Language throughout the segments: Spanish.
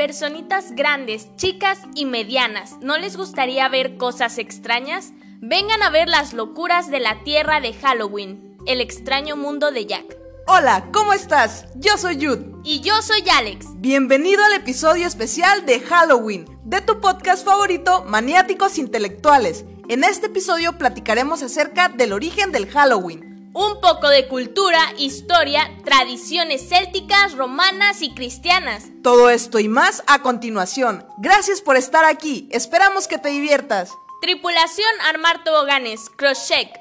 Personitas grandes, chicas y medianas, ¿no les gustaría ver cosas extrañas? Vengan a ver las locuras de la tierra de Halloween, el extraño mundo de Jack. Hola, ¿cómo estás? Yo soy Jude. Y yo soy Alex. Bienvenido al episodio especial de Halloween, de tu podcast favorito, Maniáticos Intelectuales. En este episodio platicaremos acerca del origen del Halloween un poco de cultura, historia, tradiciones célticas, romanas y cristianas. Todo esto y más a continuación. Gracias por estar aquí. Esperamos que te diviertas. Tripulación Armar Toboganes, Crosscheck.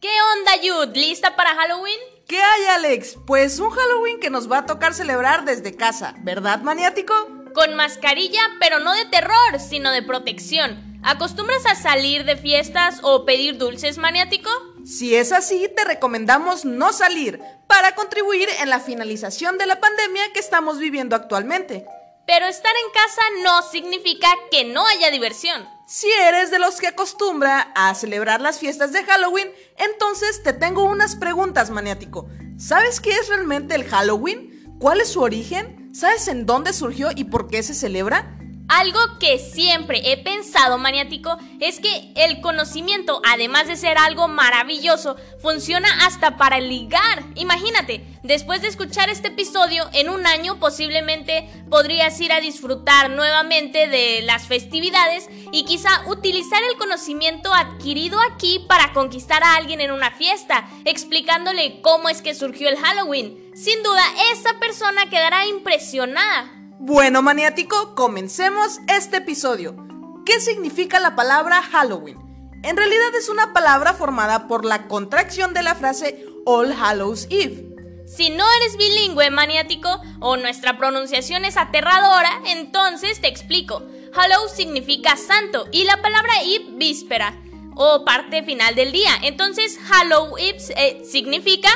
¿Qué onda, Jude? ¿Lista para Halloween? ¿Qué hay, Alex? Pues un Halloween que nos va a tocar celebrar desde casa, ¿verdad, maniático? Con mascarilla, pero no de terror, sino de protección. ¿Acostumbras a salir de fiestas o pedir dulces, maniático? Si es así, te recomendamos no salir para contribuir en la finalización de la pandemia que estamos viviendo actualmente. Pero estar en casa no significa que no haya diversión. Si eres de los que acostumbra a celebrar las fiestas de Halloween, entonces te tengo unas preguntas, maniático. ¿Sabes qué es realmente el Halloween? ¿Cuál es su origen? ¿Sabes en dónde surgió y por qué se celebra? Algo que siempre he pensado maniático es que el conocimiento, además de ser algo maravilloso, funciona hasta para ligar. Imagínate, después de escuchar este episodio, en un año posiblemente podrías ir a disfrutar nuevamente de las festividades y quizá utilizar el conocimiento adquirido aquí para conquistar a alguien en una fiesta, explicándole cómo es que surgió el Halloween. Sin duda, esa persona quedará impresionada. Bueno, maniático, comencemos este episodio. ¿Qué significa la palabra Halloween? En realidad es una palabra formada por la contracción de la frase All Hallows Eve. Si no eres bilingüe maniático o nuestra pronunciación es aterradora, entonces te explico. Hallows significa santo y la palabra Eve víspera o parte final del día. Entonces Hallow Eve eh, significa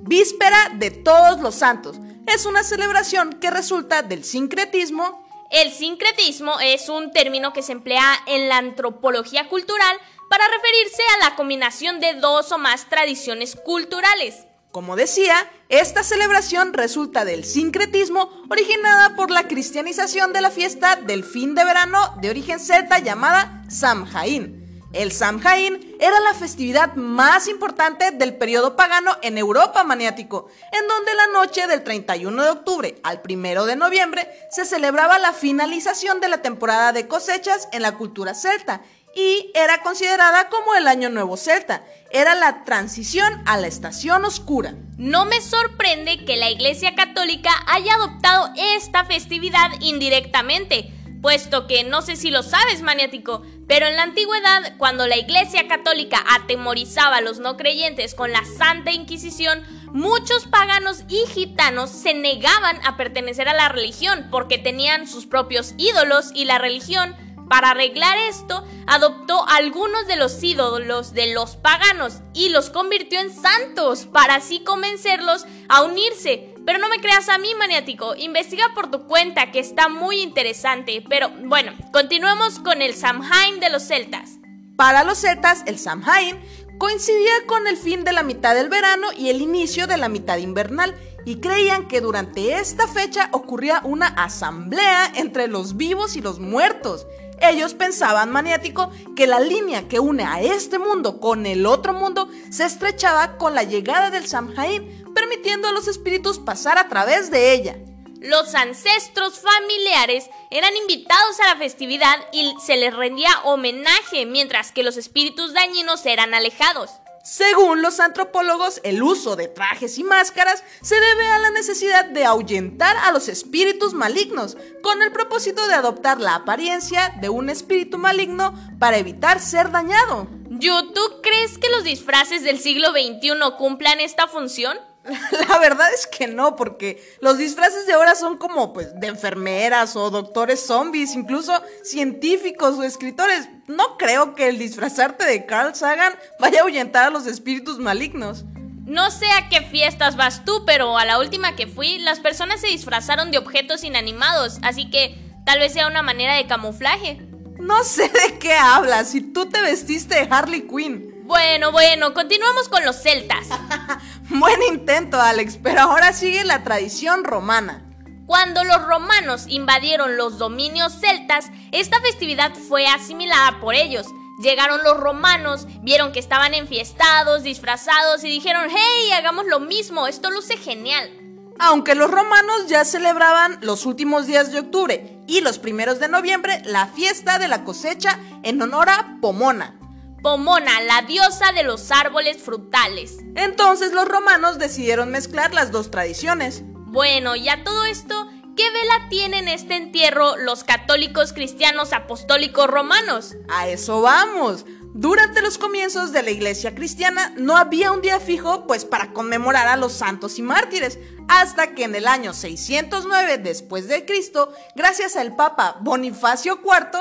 víspera de todos los santos es una celebración que resulta del sincretismo. El sincretismo es un término que se emplea en la antropología cultural para referirse a la combinación de dos o más tradiciones culturales. Como decía, esta celebración resulta del sincretismo originada por la cristianización de la fiesta del fin de verano de origen celta llamada Samhain el Samhain era la festividad más importante del periodo pagano en Europa maniático, en donde la noche del 31 de octubre al 1 de noviembre se celebraba la finalización de la temporada de cosechas en la cultura celta y era considerada como el Año Nuevo Celta. Era la transición a la estación oscura. No me sorprende que la Iglesia Católica haya adoptado esta festividad indirectamente puesto que no sé si lo sabes, maniático, pero en la antigüedad, cuando la Iglesia Católica atemorizaba a los no creyentes con la Santa Inquisición, muchos paganos y gitanos se negaban a pertenecer a la religión porque tenían sus propios ídolos y la religión para arreglar esto, adoptó algunos de los ídolos de los paganos y los convirtió en santos para así convencerlos a unirse. Pero no me creas a mí, maniático. Investiga por tu cuenta, que está muy interesante. Pero bueno, continuemos con el Samhain de los celtas. Para los celtas, el Samhain coincidía con el fin de la mitad del verano y el inicio de la mitad invernal, y creían que durante esta fecha ocurría una asamblea entre los vivos y los muertos. Ellos pensaban, maniático, que la línea que une a este mundo con el otro mundo se estrechaba con la llegada del Samhain, permitiendo a los espíritus pasar a través de ella. Los ancestros familiares eran invitados a la festividad y se les rendía homenaje, mientras que los espíritus dañinos eran alejados. Según los antropólogos, el uso de trajes y máscaras se debe a la necesidad de ahuyentar a los espíritus malignos, con el propósito de adoptar la apariencia de un espíritu maligno para evitar ser dañado. ¿tú crees que los disfraces del siglo XXI cumplan esta función? La verdad es que no, porque los disfraces de ahora son como pues de enfermeras o doctores zombies, incluso científicos o escritores. No creo que el disfrazarte de Carl Sagan vaya a ahuyentar a los espíritus malignos. No sé a qué fiestas vas tú, pero a la última que fui, las personas se disfrazaron de objetos inanimados, así que tal vez sea una manera de camuflaje. No sé de qué hablas, si tú te vestiste de Harley Quinn. Bueno, bueno, continuamos con los celtas. Buen intento, Alex, pero ahora sigue la tradición romana. Cuando los romanos invadieron los dominios celtas, esta festividad fue asimilada por ellos. Llegaron los romanos, vieron que estaban enfiestados, disfrazados y dijeron, hey, hagamos lo mismo, esto luce genial. Aunque los romanos ya celebraban los últimos días de octubre y los primeros de noviembre la fiesta de la cosecha en honor a Pomona. Pomona, la diosa de los árboles frutales. Entonces los romanos decidieron mezclar las dos tradiciones. Bueno, y a todo esto, ¿qué vela tienen este entierro los católicos cristianos apostólicos romanos? A eso vamos. Durante los comienzos de la iglesia cristiana no había un día fijo pues para conmemorar a los santos y mártires, hasta que en el año 609 después de Cristo, gracias al papa Bonifacio IV,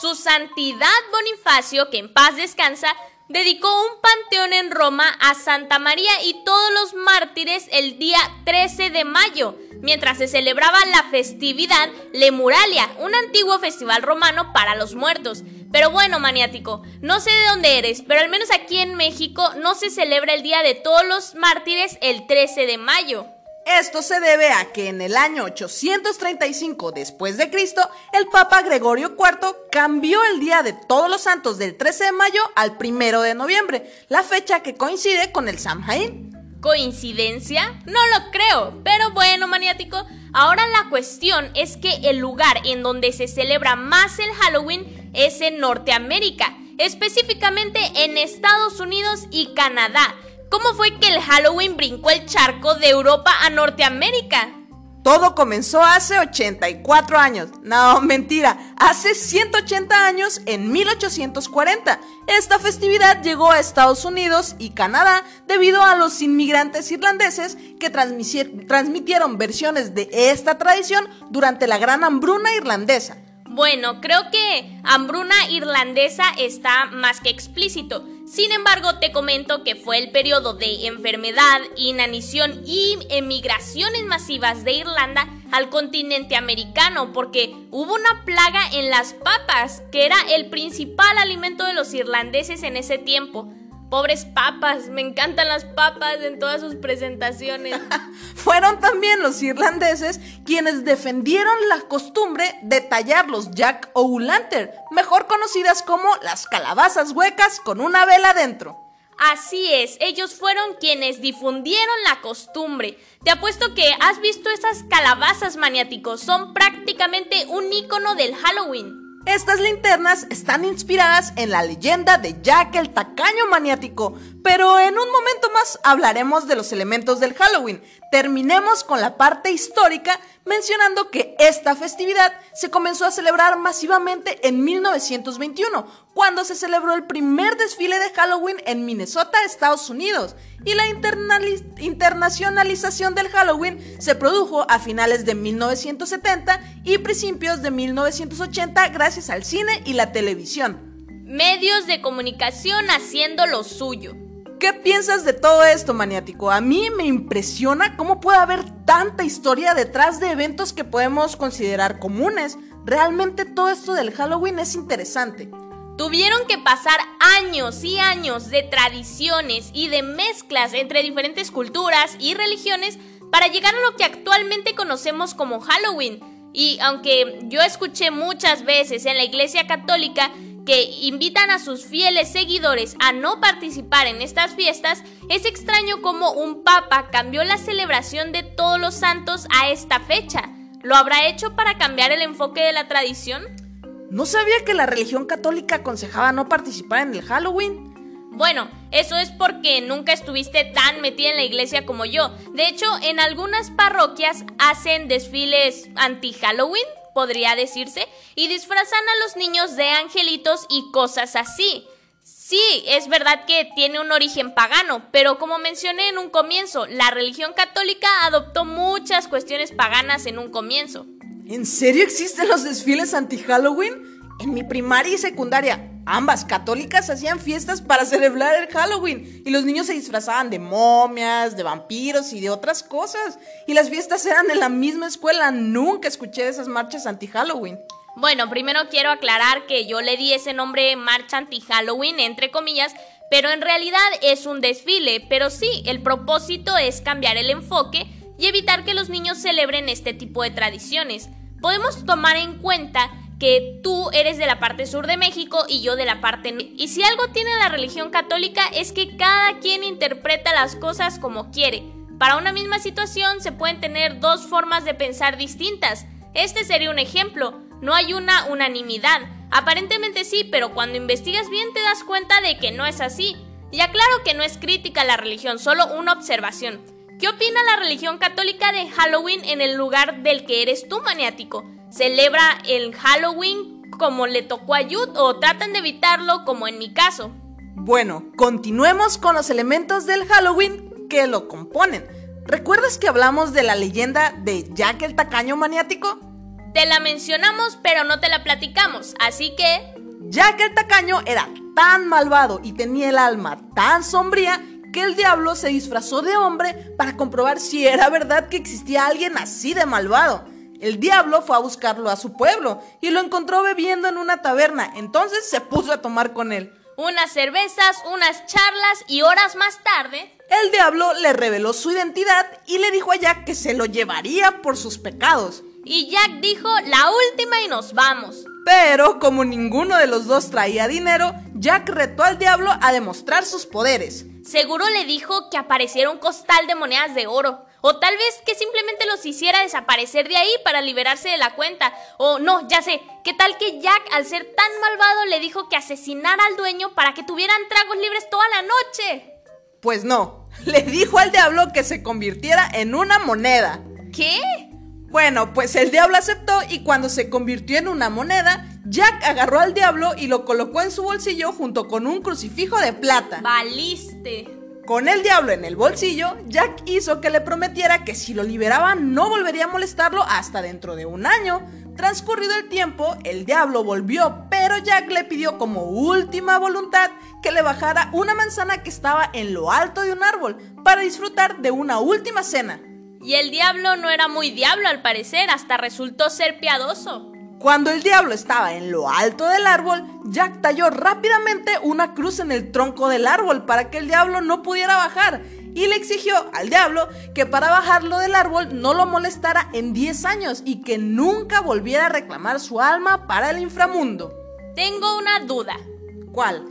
su santidad Bonifacio, que en paz descansa, dedicó un panteón en Roma a Santa María y todos los mártires el día 13 de mayo, mientras se celebraba la festividad Lemuralia, un antiguo festival romano para los muertos. Pero bueno, maniático, no sé de dónde eres, pero al menos aquí en México no se celebra el Día de Todos los Mártires el 13 de mayo. Esto se debe a que en el año 835 después de Cristo, el Papa Gregorio IV cambió el Día de Todos los Santos del 13 de mayo al 1 de noviembre, la fecha que coincide con el Samhain. ¿Coincidencia? No lo creo, pero bueno, maniático, ahora la cuestión es que el lugar en donde se celebra más el Halloween es en Norteamérica, específicamente en Estados Unidos y Canadá. ¿Cómo fue que el Halloween brincó el charco de Europa a Norteamérica? Todo comenzó hace 84 años. No, mentira, hace 180 años en 1840. Esta festividad llegó a Estados Unidos y Canadá debido a los inmigrantes irlandeses que transmitieron versiones de esta tradición durante la gran hambruna irlandesa. Bueno, creo que hambruna irlandesa está más que explícito. Sin embargo, te comento que fue el periodo de enfermedad, inanición y emigraciones masivas de Irlanda al continente americano, porque hubo una plaga en las papas, que era el principal alimento de los irlandeses en ese tiempo. Pobres papas, me encantan las papas en todas sus presentaciones. Fueron también los irlandeses quienes defendieron la costumbre de tallar los Jack o mejor conocidas como las calabazas huecas con una vela dentro. Así es, ellos fueron quienes difundieron la costumbre. Te apuesto que has visto esas calabazas maniáticos, son prácticamente un icono del Halloween. Estas linternas están inspiradas en la leyenda de Jack el tacaño maniático, pero en un momento más hablaremos de los elementos del Halloween. Terminemos con la parte histórica mencionando que esta festividad se comenzó a celebrar masivamente en 1921, cuando se celebró el primer desfile de Halloween en Minnesota, Estados Unidos, y la internacionalización del Halloween se produjo a finales de 1970 y principios de 1980 gracias al cine y la televisión. Medios de comunicación haciendo lo suyo. ¿Qué piensas de todo esto, maniático? A mí me impresiona cómo puede haber tanta historia detrás de eventos que podemos considerar comunes. Realmente todo esto del Halloween es interesante. Tuvieron que pasar años y años de tradiciones y de mezclas entre diferentes culturas y religiones para llegar a lo que actualmente conocemos como Halloween. Y aunque yo escuché muchas veces en la Iglesia Católica que invitan a sus fieles seguidores a no participar en estas fiestas, es extraño cómo un papa cambió la celebración de todos los santos a esta fecha. ¿Lo habrá hecho para cambiar el enfoque de la tradición? No sabía que la religión católica aconsejaba no participar en el Halloween. Bueno, eso es porque nunca estuviste tan metida en la iglesia como yo. De hecho, en algunas parroquias hacen desfiles anti-Halloween, podría decirse, y disfrazan a los niños de angelitos y cosas así. Sí, es verdad que tiene un origen pagano, pero como mencioné en un comienzo, la religión católica adoptó muchas cuestiones paganas en un comienzo. ¿En serio existen los desfiles anti-Halloween? En mi primaria y secundaria, ambas católicas hacían fiestas para celebrar el Halloween y los niños se disfrazaban de momias, de vampiros y de otras cosas. Y las fiestas eran en la misma escuela, nunca escuché de esas marchas anti-Halloween. Bueno, primero quiero aclarar que yo le di ese nombre marcha anti-Halloween, entre comillas, pero en realidad es un desfile, pero sí, el propósito es cambiar el enfoque y evitar que los niños celebren este tipo de tradiciones. Podemos tomar en cuenta que tú eres de la parte sur de México y yo de la parte. Y si algo tiene la religión católica es que cada quien interpreta las cosas como quiere. Para una misma situación se pueden tener dos formas de pensar distintas. Este sería un ejemplo. No hay una unanimidad. Aparentemente sí, pero cuando investigas bien te das cuenta de que no es así. Y aclaro que no es crítica a la religión, solo una observación. ¿Qué opina la religión católica de Halloween en el lugar del que eres tú maniático? ¿Celebra el Halloween como le tocó a Yud o tratan de evitarlo como en mi caso? Bueno, continuemos con los elementos del Halloween que lo componen. ¿Recuerdas que hablamos de la leyenda de Jack el Tacaño Maniático? Te la mencionamos, pero no te la platicamos, así que... Jack el Tacaño era tan malvado y tenía el alma tan sombría que el diablo se disfrazó de hombre para comprobar si era verdad que existía alguien así de malvado. El diablo fue a buscarlo a su pueblo y lo encontró bebiendo en una taberna, entonces se puso a tomar con él. Unas cervezas, unas charlas y horas más tarde... El diablo le reveló su identidad y le dijo a Jack que se lo llevaría por sus pecados. Y Jack dijo, la última y nos vamos. Pero como ninguno de los dos traía dinero, Jack retó al diablo a demostrar sus poderes. Seguro le dijo que apareciera un costal de monedas de oro. O tal vez que simplemente los hiciera desaparecer de ahí para liberarse de la cuenta. O no, ya sé, ¿qué tal que Jack, al ser tan malvado, le dijo que asesinara al dueño para que tuvieran tragos libres toda la noche? Pues no, le dijo al diablo que se convirtiera en una moneda. ¿Qué? Bueno, pues el diablo aceptó y cuando se convirtió en una moneda, Jack agarró al diablo y lo colocó en su bolsillo junto con un crucifijo de plata. Valiste. Con el diablo en el bolsillo, Jack hizo que le prometiera que si lo liberaba no volvería a molestarlo hasta dentro de un año. Transcurrido el tiempo, el diablo volvió, pero Jack le pidió como última voluntad que le bajara una manzana que estaba en lo alto de un árbol para disfrutar de una última cena. Y el diablo no era muy diablo al parecer, hasta resultó ser piadoso. Cuando el diablo estaba en lo alto del árbol, Jack talló rápidamente una cruz en el tronco del árbol para que el diablo no pudiera bajar y le exigió al diablo que para bajarlo del árbol no lo molestara en 10 años y que nunca volviera a reclamar su alma para el inframundo. Tengo una duda. ¿Cuál?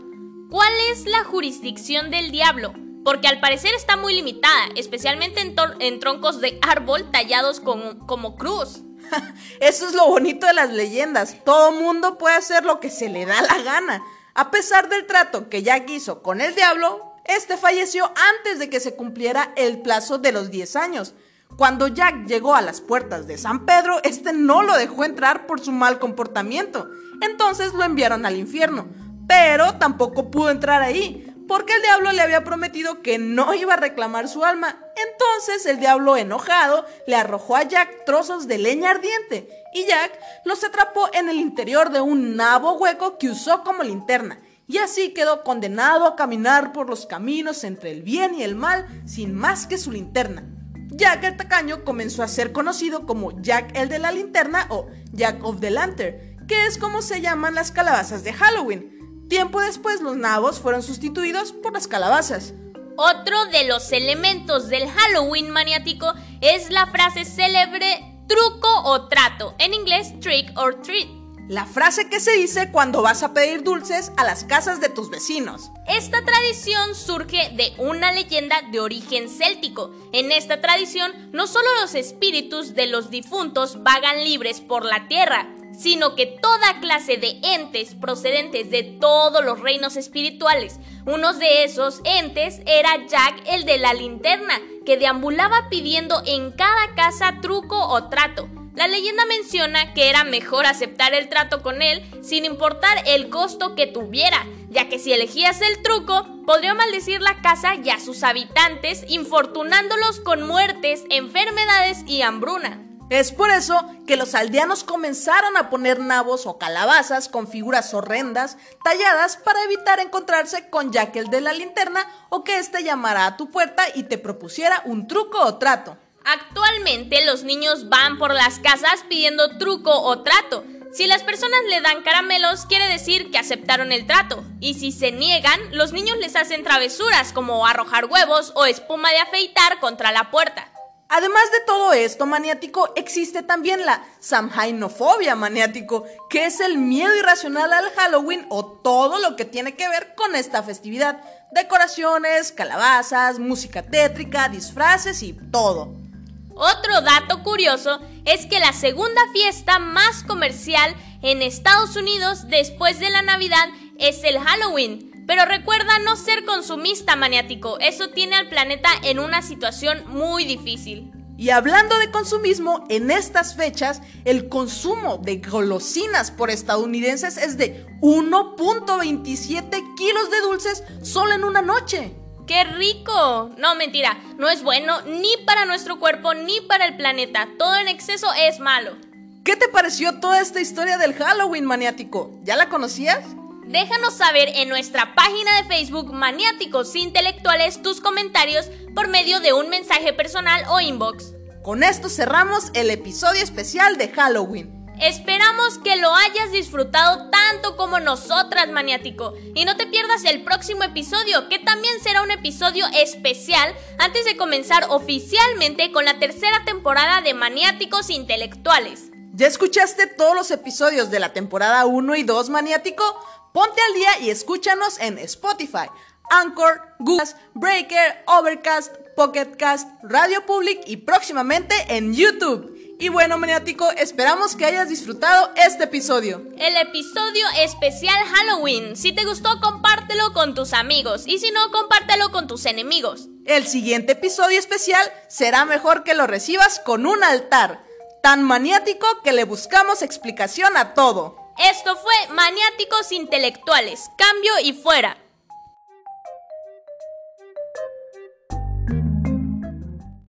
¿Cuál es la jurisdicción del diablo? porque al parecer está muy limitada, especialmente en, troncos de árbol tallados como cruz. Eso es lo bonito de las leyendas, todo mundo puede hacer lo que se le da la gana. A pesar del trato que Jack hizo con el diablo, este falleció antes de que se cumpliera el plazo de los 10 años. Cuando Jack llegó a las puertas de San Pedro, este no lo dejó entrar por su mal comportamiento. Entonces lo enviaron al infierno. Pero tampoco pudo entrar ahí, porque el diablo le había prometido que no iba a reclamar su alma. Entonces el diablo enojado le arrojó a Jack trozos de leña ardiente y Jack los atrapó en el interior de un nabo hueco que usó como linterna. Y así quedó condenado a caminar por los caminos entre el bien y el mal sin más que su linterna. Jack el tacaño comenzó a ser conocido como Jack el de la linterna o Jack of the Lantern, que es como se llaman las calabazas de Halloween. Tiempo después los nabos fueron sustituidos por las calabazas. Otro de los elementos del Halloween maniático es la frase célebre truco o trato, en inglés trick or treat. La frase que se dice cuando vas a pedir dulces a las casas de tus vecinos. Esta tradición surge de una leyenda de origen céltico. En esta tradición, no solo los espíritus de los difuntos vagan libres por la tierra, sino que toda clase de entes procedentes de todos los reinos espirituales. Uno de esos entes era Jack el de la linterna, que deambulaba pidiendo en cada casa truco o trato. La leyenda menciona que era mejor aceptar el trato con él sin importar el costo que tuviera, ya que si elegías el truco, podría maldecir la casa y a sus habitantes, infortunándolos con muertes, enfermedades y hambruna. Es por eso que los aldeanos comenzaron a poner nabos o calabazas con figuras horrendas talladas para evitar encontrarse con Jack el de la linterna o que éste llamara a tu puerta y te propusiera un truco o trato. Actualmente los niños van por las casas pidiendo truco o trato. Si las personas le dan caramelos, quiere decir que aceptaron el trato. Y si se niegan, los niños les hacen travesuras como arrojar huevos o espuma de afeitar contra la puerta. Además de todo esto maniático, existe también la samhainofobia maniático, que es el miedo irracional al Halloween o todo lo que tiene que ver con esta festividad. Decoraciones, calabazas, música tétrica, disfraces y todo. Otro dato curioso es que la segunda fiesta más comercial en Estados Unidos después de la Navidad es el Halloween. Pero recuerda no ser consumista maniático, eso tiene al planeta en una situación muy difícil. Y hablando de consumismo, en estas fechas el consumo de golosinas por estadounidenses es de 1.27 kilos de dulces solo en una noche. ¡Qué rico! No, mentira, no es bueno ni para nuestro cuerpo ni para el planeta. Todo en exceso es malo. ¿Qué te pareció toda esta historia del Halloween maniático? ¿Ya la conocías? Déjanos saber en nuestra página de Facebook Maniáticos Intelectuales tus comentarios por medio de un mensaje personal o inbox. Con esto cerramos el episodio especial de Halloween. Esperamos que lo hayas disfrutado tanto como nosotras, maniático. Y no te pierdas el próximo episodio, que también será un episodio especial antes de comenzar oficialmente con la tercera temporada de Maniáticos Intelectuales. ¿Ya escuchaste todos los episodios de la temporada 1 y 2, maniático? Ponte al día y escúchanos en Spotify, Anchor, Google, Breaker, Overcast, Pocketcast, Radio Public y próximamente en YouTube. Y bueno, maniático, esperamos que hayas disfrutado este episodio. El episodio especial Halloween. Si te gustó, compártelo con tus amigos. Y si no, compártelo con tus enemigos. El siguiente episodio especial será mejor que lo recibas con un altar. Tan maniático que le buscamos explicación a todo. Esto fue Maniáticos Intelectuales. Cambio y fuera.